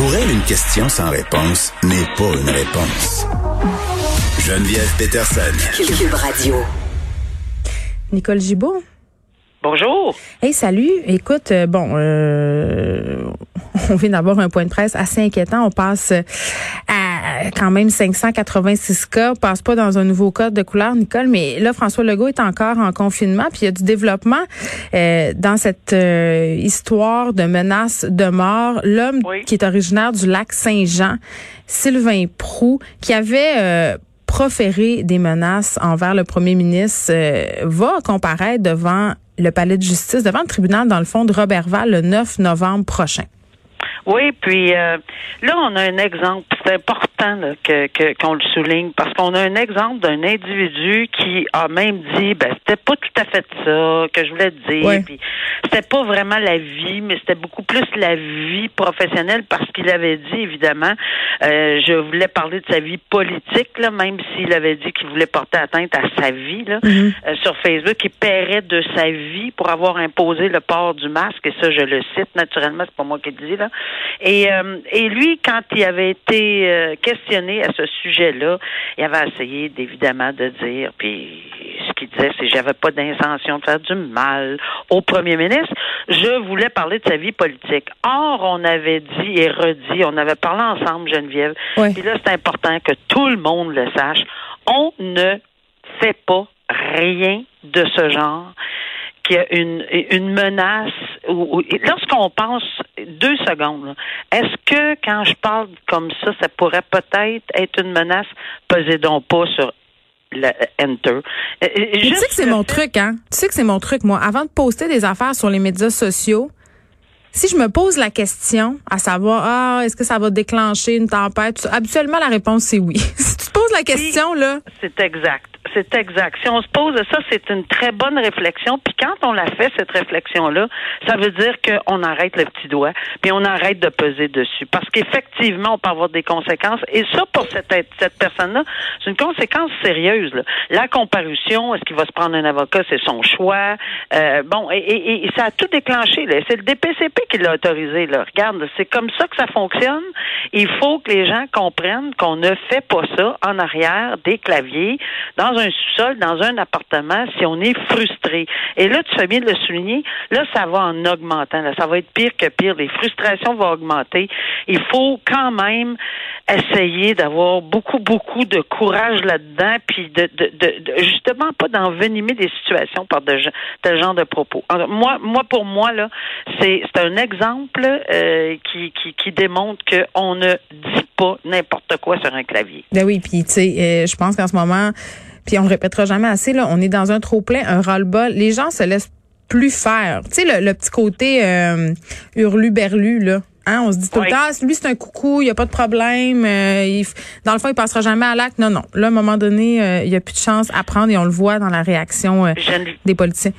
Pour elle, une question sans réponse n'est pas une réponse. Geneviève Peterson. Cube Radio. Nicole Gibault. Bonjour. Hey, salut. Écoute, euh, bon, euh, on vient d'avoir un point de presse assez inquiétant. On passe à quand même 586 cas. On passe pas dans un nouveau code de couleur, Nicole, mais là, François Legault est encore en confinement, puis il y a du développement euh, dans cette euh, histoire de menace de mort. L'homme Oui. qui est originaire du lac Saint-Jean, Sylvain Prou, qui avait euh, proféré des menaces envers le premier ministre, euh, va comparaître devant le palais de justice, devant le tribunal, dans le fond, de Robertval le 9 novembre prochain. Oui, puis euh, là, on a un exemple. C'est important là, que que- qu'on le souligne parce qu'on a un exemple d'un individu qui a même dit, ben c'était pas tout à fait ça que je voulais dire. Puis c'était pas vraiment la vie, mais c'était beaucoup plus la vie professionnelle parce qu'il avait dit évidemment, euh, je voulais parler de sa vie politique là, même s'il avait dit qu'il voulait porter atteinte à sa vie là Mhm. euh, sur Facebook, il paierait de sa vie pour avoir imposé le port du masque. Et ça, je le cite naturellement, c'est pas moi qui le dis là. Et, euh, et lui, quand il avait été euh, questionné à ce sujet-là, il avait essayé d'évidemment de dire, puis ce qu'il disait, c'est j'avais pas d'intention de faire du mal au premier ministre. Je voulais parler de sa vie politique. Or, on avait dit et redit, on avait parlé ensemble, Geneviève. Ouais. Puis là, c'est important que tout le monde le sache. On ne fait pas rien de ce genre qu'il y a une, une menace lorsqu'on pense deux secondes, est-ce que quand je parle comme ça, ça pourrait peut-être être une menace? Pesez donc pas sur le enter. Euh, Mais tu sais que c'est mon truc, hein? Tu sais que c'est mon truc, moi. Avant de poster des affaires sur les médias sociaux, si je me pose la question à savoir, ah, est-ce que ça va déclencher une tempête? Habituellement, la réponse, c'est oui. si tu te poses la question, là, C'est exact. C'est exact. Si on se pose ça, c'est une très bonne réflexion. Puis quand on la fait, cette réflexion-là, ça veut dire qu'on arrête le petit doigt, puis on arrête de peser dessus. Parce qu'effectivement, on peut avoir des conséquences. Et ça, pour cette, cette personne-là, c'est une conséquence sérieuse. là. La comparution, est-ce qu'il va se prendre un avocat? C'est son choix. Euh, bon, et, ça a tout déclenché. C'est le DPCP qui l'a autorisé. Là. Regarde, c'est comme ça que ça fonctionne. Il faut que les gens comprennent qu'on ne fait pas ça en arrière des claviers, un sous-sol, dans un appartement, si on est frustré. Et là, tu fais bien de le souligner, là, ça va en augmentant. Là. Ça va être pire que pire. Les frustrations vont augmenter. Il faut quand même essayer d'avoir beaucoup, beaucoup de courage là-dedans, puis de, justement pas d'envenimer des situations par de, tel genre de propos. Moi, moi, pour moi, là, c'est un exemple euh, qui, qui, qui démontre qu'on ne dit pas n'importe quoi sur un clavier. ben oui, puis tu sais, euh, je pense qu'en ce moment, puis on le répétera jamais assez, là, on est dans un trop-plein, un ras-le-bas. Les gens se laissent plus faire. Tu sais, le, le petit côté euh, hurlu-berlu, là. Hein, on se dit tout Oui. le temps, Ah, lui, c'est un coucou, il n'y a pas de problème. euh, il dans le fond, il passera jamais à l'acte. Non, non. Là, à un moment donné, euh, il n'y a plus de chance à prendre et on le voit dans la réaction euh, des politiciens.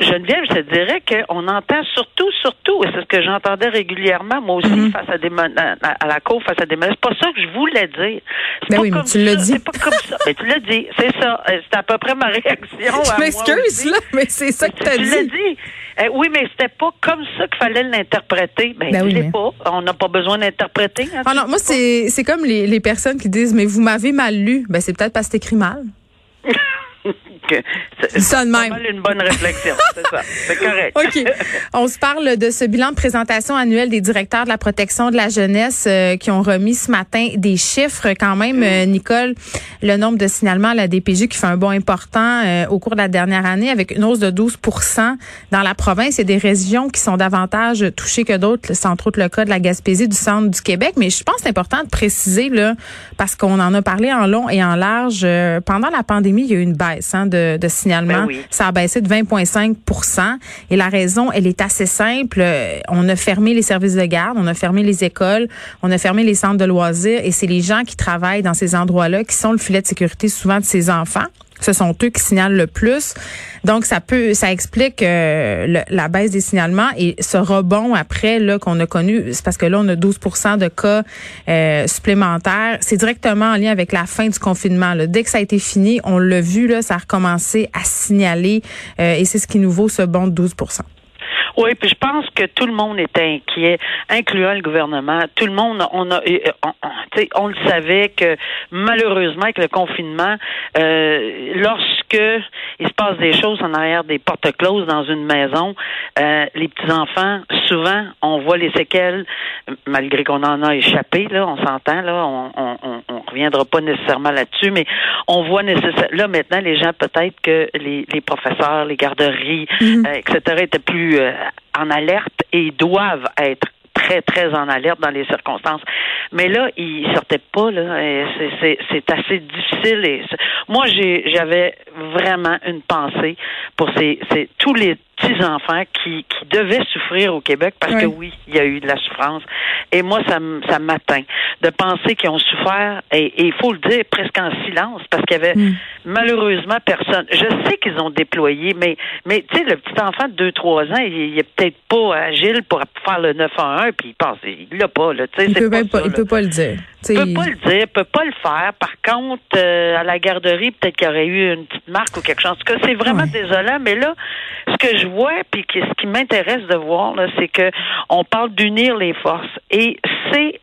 Geneviève, je te dirais qu'on entend surtout, surtout, et c'est ce que j'entendais régulièrement, moi aussi, Mhm. face à des men- à, à la cour, face à des menaces. C'est pas ça que je voulais dire. Ben pas oui, mais comme tu l'as dit. C'est pas comme ça. Ben, tu l'as dit. C'est ça. C'est à peu près ma réaction. Je m'excuse, là, mais c'est ça que tu as Tu l'as dit. Euh, oui, mais c'était pas comme ça qu'il fallait l'interpréter. Ben, Ben oui, mais- pas. On n'a pas besoin d'interpréter. hein, Ah non, moi, c'est comme les, les personnes qui disent, mais vous m'avez mal lu. Ben, c'est peut-être parce que c'est écrit mal. C'est- ça de même. une bonne réflexion. c'est ça. C'est correct. OK. On se parle de ce bilan de présentation annuel des directeurs de la protection de la jeunesse euh, qui ont remis ce matin des chiffres quand même, euh, Nicole, le nombre de signalements à la DPJ qui fait un bond important euh, au cours de la dernière année avec une hausse de 12% dans la province. A des régions qui sont davantage touchées que d'autres, c'est entre autres le cas de la Gaspésie, du centre du Québec. Mais je pense que c'est important de préciser, là, parce qu'on en a parlé en long et en large. euh, pendant la pandémie, il y a eu une baisse hein, de, de signalements. Ben oui. Ça a baissé de 20,5% Et la raison, elle est assez simple. Euh, On a fermé les services de garde, on a fermé les écoles, on a fermé les centres de loisirs et c'est les gens qui travaillent dans ces endroits-là qui sont le filet de sécurité souvent de ces enfants. Ce sont eux qui signalent le plus. Donc, ça peut, ça explique euh, la baisse des signalements et ce rebond après là qu'on a connu, c'est parce que là on a 12 de cas euh, supplémentaires. C'est directement en lien avec la fin du confinement. Dès que ça a été fini, on l'a vu là, ça a recommencé à signaler euh, et c'est ce qui nous vaut ce bond de 12 Oui, puis je pense que tout le monde était inquiet, incluant le gouvernement. Tout le monde, on a, on, on, le savait que malheureusement avec le confinement, euh, lorsque il se passe des choses en arrière des portes closes dans une maison, euh, les petits enfants, souvent, on voit les séquelles, malgré qu'on en a échappé. Là, on s'entend là, on, on, on, reviendra pas nécessairement là-dessus, mais on voit nécessairement là maintenant les gens peut-être que les, les professeurs, les garderies, mhm. euh, etc. étaient plus euh, en alerte et doivent être très, très en alerte dans les circonstances. Mais là, ils sortaient pas, là. C'est assez difficile. Moi, j'avais vraiment une pensée pour ces tous les petits-enfants qui, qui devaient souffrir au Québec parce que oui, il y a eu de la souffrance. Et moi, ça, ça m'atteint de penser qu'ils ont souffert, et il faut le dire, presque en silence parce qu'il y avait mm. malheureusement personne. Je sais qu'ils ont déployé, mais, mais tu sais, le petit enfant de 2-3 ans, il, il est peut-être pas agile pour faire le 9 à 1, puis il pense, il l'a pas, là. Il, peut pas, il peut pas le dire. Il peut pas le dire, il peut pas le faire. Par contre, euh, à la garderie, peut-être qu'il y aurait eu une petite marque ou quelque chose. En tout cas, c'est vraiment désolant, mais là, ce que je vois, puis ce qui m'intéresse de voir, c'est que on parle d'unir les forces. Et c'est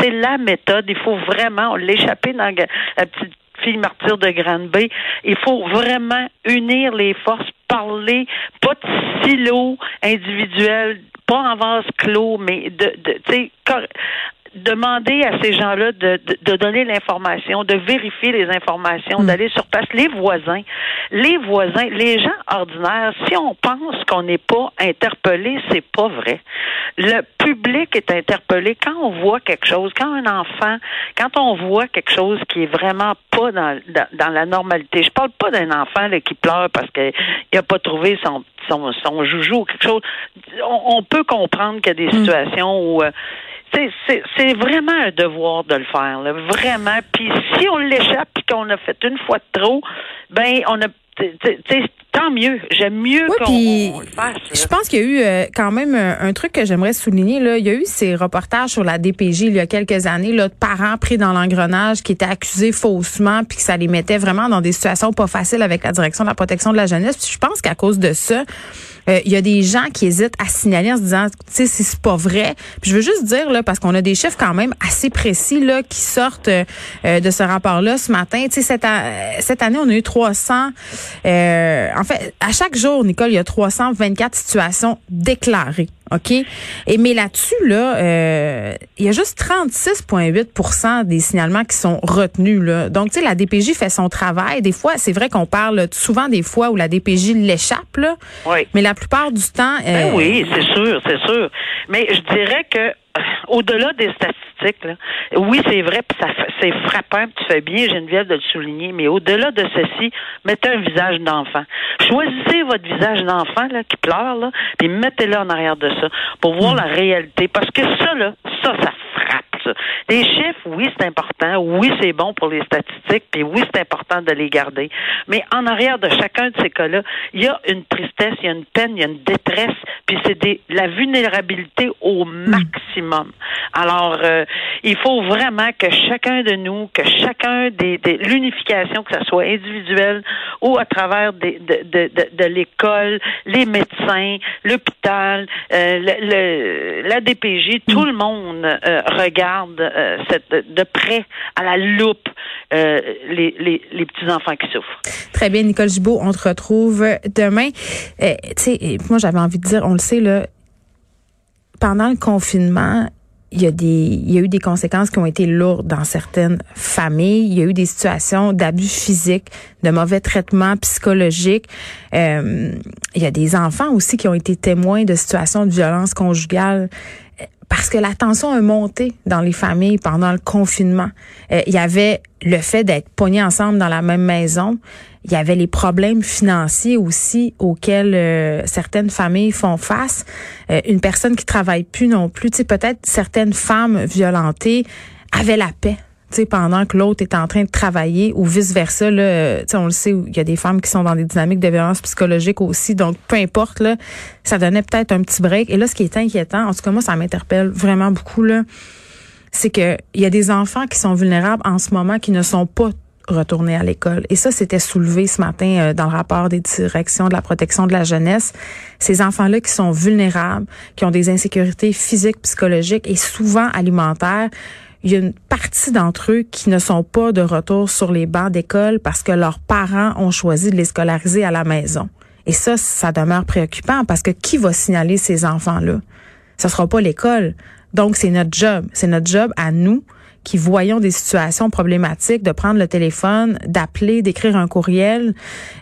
c'est la méthode. Il faut vraiment l'échapper dans la petite fille martyre de Grande-Bay. Il faut vraiment unir les forces, parler, pas de silo individuel, pas en vase clos, mais de, de tu sais, demander à ces gens-là de, de, donner l'information, de vérifier les informations, hmm. d'aller sur place. Les voisins, les voisins, les gens ordinaires, si on pense qu'on n'est pas interpellé, c'est pas vrai. Le public est interpellé quand on voit quelque chose, quand un enfant, quand on voit quelque chose qui est vraiment pas dans, dans, la normalité. Je parle pas d'un enfant là, qui pleure parce qu'il n'a pas trouvé son, son, son joujou ou quelque chose. On, peut comprendre qu'il y a des hmm. situations où euh, c'est vraiment un devoir de le faire, vraiment. Puis si on l'échappe et qu'on a fait une fois de trop, ben on a tant mieux. J'aime mieux qu'on le fasse. Je pense qu'il y a eu euh, quand même un, truc que j'aimerais souligner. Là. Il y a eu ces reportages sur la DPJ il y a quelques années, là, de parents pris dans l'engrenage qui étaient accusés faussement, puis que ça les mettait vraiment dans des situations pas faciles avec la direction de la protection de la jeunesse. Puis je pense qu'à cause de ça, euh, il y a des gens qui hésitent à signaler en se disant, tu sais, si c'est pas vrai. Puis je veux juste dire là, parce qu'on a des chiffres quand même assez précis là qui sortent euh, de ce rapport-là ce matin. Tu sais, cette, cette année, on a eu 300. Euh, en fait, à chaque jour, Nicole, il y a 324 situations déclarées. OK? Et mais là-dessus, là, euh, il y a juste 36,8 des signalements qui sont retenus. Là. Donc, tu sais, la DPJ fait son travail. Des fois, c'est vrai qu'on parle souvent des fois où la DPJ l'échappe, là. Oui. Mais la plupart du temps. Ben euh, oui, c'est sûr, c'est sûr. Mais je dirais que au-delà des statistiques, là, oui, c'est vrai, ça c'est frappant, tu fais bien, Geneviève, de le souligner, mais au-delà de ceci, mettez un visage d'enfant. Choisissez votre visage d'enfant là, qui pleure, là, puis mettez-le en arrière de ça pour voir hmm. la réalité. Parce que ça, là, ça, ça Les chiffres, oui, c'est important. Oui, c'est bon pour les statistiques. Puis oui, c'est important de les garder. Mais en arrière de chacun de ces cas-là, il y a une tristesse, il y a une peine, il y a une détresse. Puis c'est la vulnérabilité au maximum. Alors, euh, il faut vraiment que chacun de nous, que chacun des, l'unification, que ce soit individuelle ou à travers des, de, l'école, les médecins, l'hôpital, euh, la DPJ, tout le monde euh, regarde euh, de près à la loupe euh, les, les, petits-enfants qui souffrent. Très bien, Nicole Gibault, on te retrouve demain. Euh, tu sais, moi j'avais envie de dire, on le sait, là, pendant le confinement, il y a des il y a eu des conséquences qui ont été lourdes dans certaines familles. Il y a eu des situations d'abus physiques, de mauvais traitements psychologiques. Il y a des enfants aussi qui ont été témoins de situations de violence conjugale parce que la tension a monté dans les familles pendant le confinement. Euh, il y avait le fait d'être pognés ensemble dans la même maison. Il y avait les problèmes financiers aussi auxquels euh, certaines familles font face. Euh, une personne qui travaille plus non plus, tu sais, peut-être certaines femmes violentées avaient la paix pendant que l'autre est en train de travailler ou vice-versa. Là, on le sait, il y a des femmes qui sont dans des dynamiques de violence psychologique aussi. Donc, peu importe, là, ça donnait peut-être un petit break. Et là, ce qui est inquiétant, en tout cas, moi, ça m'interpelle vraiment beaucoup, là, c'est que il y a des enfants qui sont vulnérables en ce moment qui ne sont pas retourner à l'école. Et ça, c'était soulevé ce matin euh, dans le rapport des directions de la protection de la jeunesse. Ces enfants-là qui sont vulnérables, qui ont des insécurités physiques, psychologiques et souvent alimentaires, il y a une partie d'entre eux qui ne sont pas de retour sur les bancs d'école parce que leurs parents ont choisi de les scolariser à la maison. Et ça, ça demeure préoccupant parce que qui va signaler ces enfants-là? Ce sera pas l'école. Donc, c'est notre job. C'est notre job à nous qui voyons des situations problématiques, de prendre le téléphone, d'appeler, d'écrire un courriel.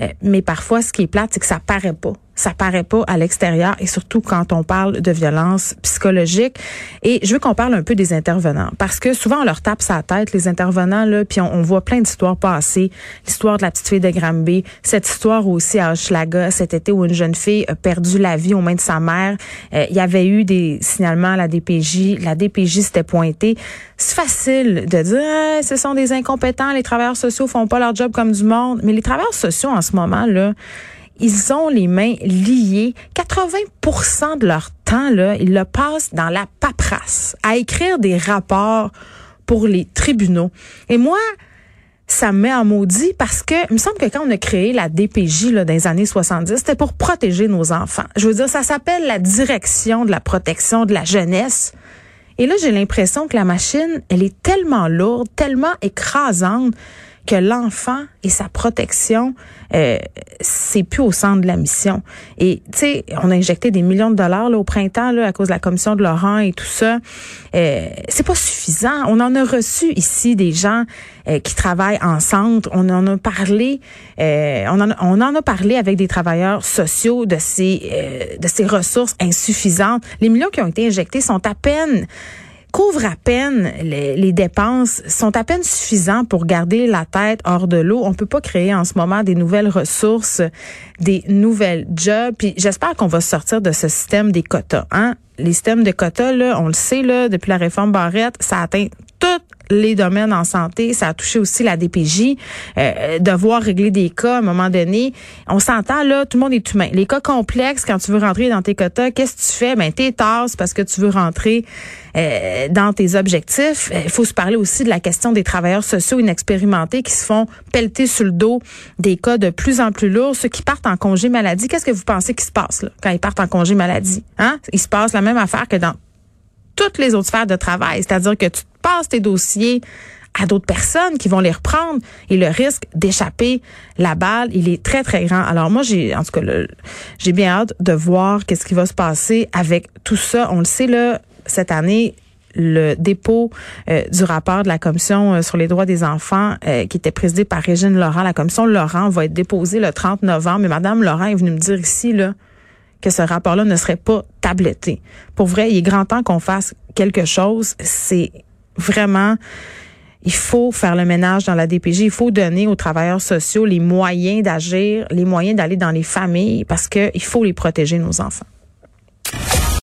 Euh, mais parfois, ce qui est plate, c'est que ça paraît pas ça paraît pas à l'extérieur et surtout quand on parle de violence psychologique. Et je veux qu'on parle un peu des intervenants parce que souvent on leur tape sa tête les intervenants là, puis on, voit plein d'histoires passer, l'histoire de la petite fille de Granby, cette histoire aussi à Hochelaga cet été où une jeune fille a perdu la vie aux mains de sa mère. Euh, il y avait eu des signalements à la DPJ, la DPJ s'était pointée. C'est facile de dire ah, ce sont des incompétents, les travailleurs sociaux font pas leur job comme du monde, mais les travailleurs sociaux en ce moment là ils ont les mains liées. 80% de leur temps, là, ils le passent dans la paperasse, à écrire des rapports pour les tribunaux. Et moi, ça me met en maudit parce que il me semble que quand on a créé la DPJ là, dans les années 70, c'était pour protéger nos enfants. Je veux dire, ça s'appelle la direction de la protection de la jeunesse. Et là, j'ai l'impression que la machine, elle est tellement lourde, tellement écrasante que l'enfant et sa protection, euh, c'est plus au centre de la mission. Et tu sais, on a injecté des millions de dollars là, au printemps là, à cause de la commission de Laurent et tout ça. Euh, c'est pas suffisant. On en a reçu ici des gens euh, qui travaillent en centre. On en a parlé. Euh, on, en, on en a parlé avec des travailleurs sociaux de ces de ces ressources insuffisantes. Les millions qui ont été injectés sont à peine couvre à peine les, dépenses, sont à peine suffisants pour garder la tête hors de l'eau. On peut pas créer en ce moment des nouvelles ressources, des nouvelles jobs. Puis j'espère qu'on va sortir de ce système des quotas. Hein? Les systèmes de quotas, là, on le sait, là, depuis la réforme Barrette, ça atteint toutes les domaines en santé, ça a touché aussi la DPJ, euh, devoir régler des cas à un moment donné. On s'entend là, tout le monde est humain. Les cas complexes, quand tu veux rentrer dans tes quotas, qu'est-ce que tu fais? Ben, t'es parce que tu veux rentrer euh, dans tes objectifs. Euh, il faut se parler aussi de la question des travailleurs sociaux inexpérimentés qui se font pelleter sur le dos des cas de plus en plus lourds. Ceux qui partent en congé maladie, qu'est-ce que vous pensez qui se passe quand ils partent en congé maladie? Hein? Il se passe la même affaire que dans toutes les autres sphères de travail. C'est-à-dire que tu passes tes dossiers à d'autres personnes qui vont les reprendre et le risque d'échapper la balle, il est très très grand. Alors moi j'ai en tout cas j'ai bien hâte de voir qu'est-ce qui va se passer avec tout ça. On le sait là cette année le dépôt euh, du rapport de la commission euh, sur les droits des enfants euh, qui était présidé par Régine Laurent, la commission Laurent va être déposée le 30 novembre. Mais Madame Laurent est venue me dire ici là que ce rapport-là ne serait pas tabletté. Pour vrai, il est grand temps qu'on fasse quelque chose. C'est vraiment il faut faire le ménage dans la DPJ. Il faut donner aux travailleurs sociaux les moyens d'agir, les moyens d'aller dans les familles parce qu'il faut les protéger, nos enfants.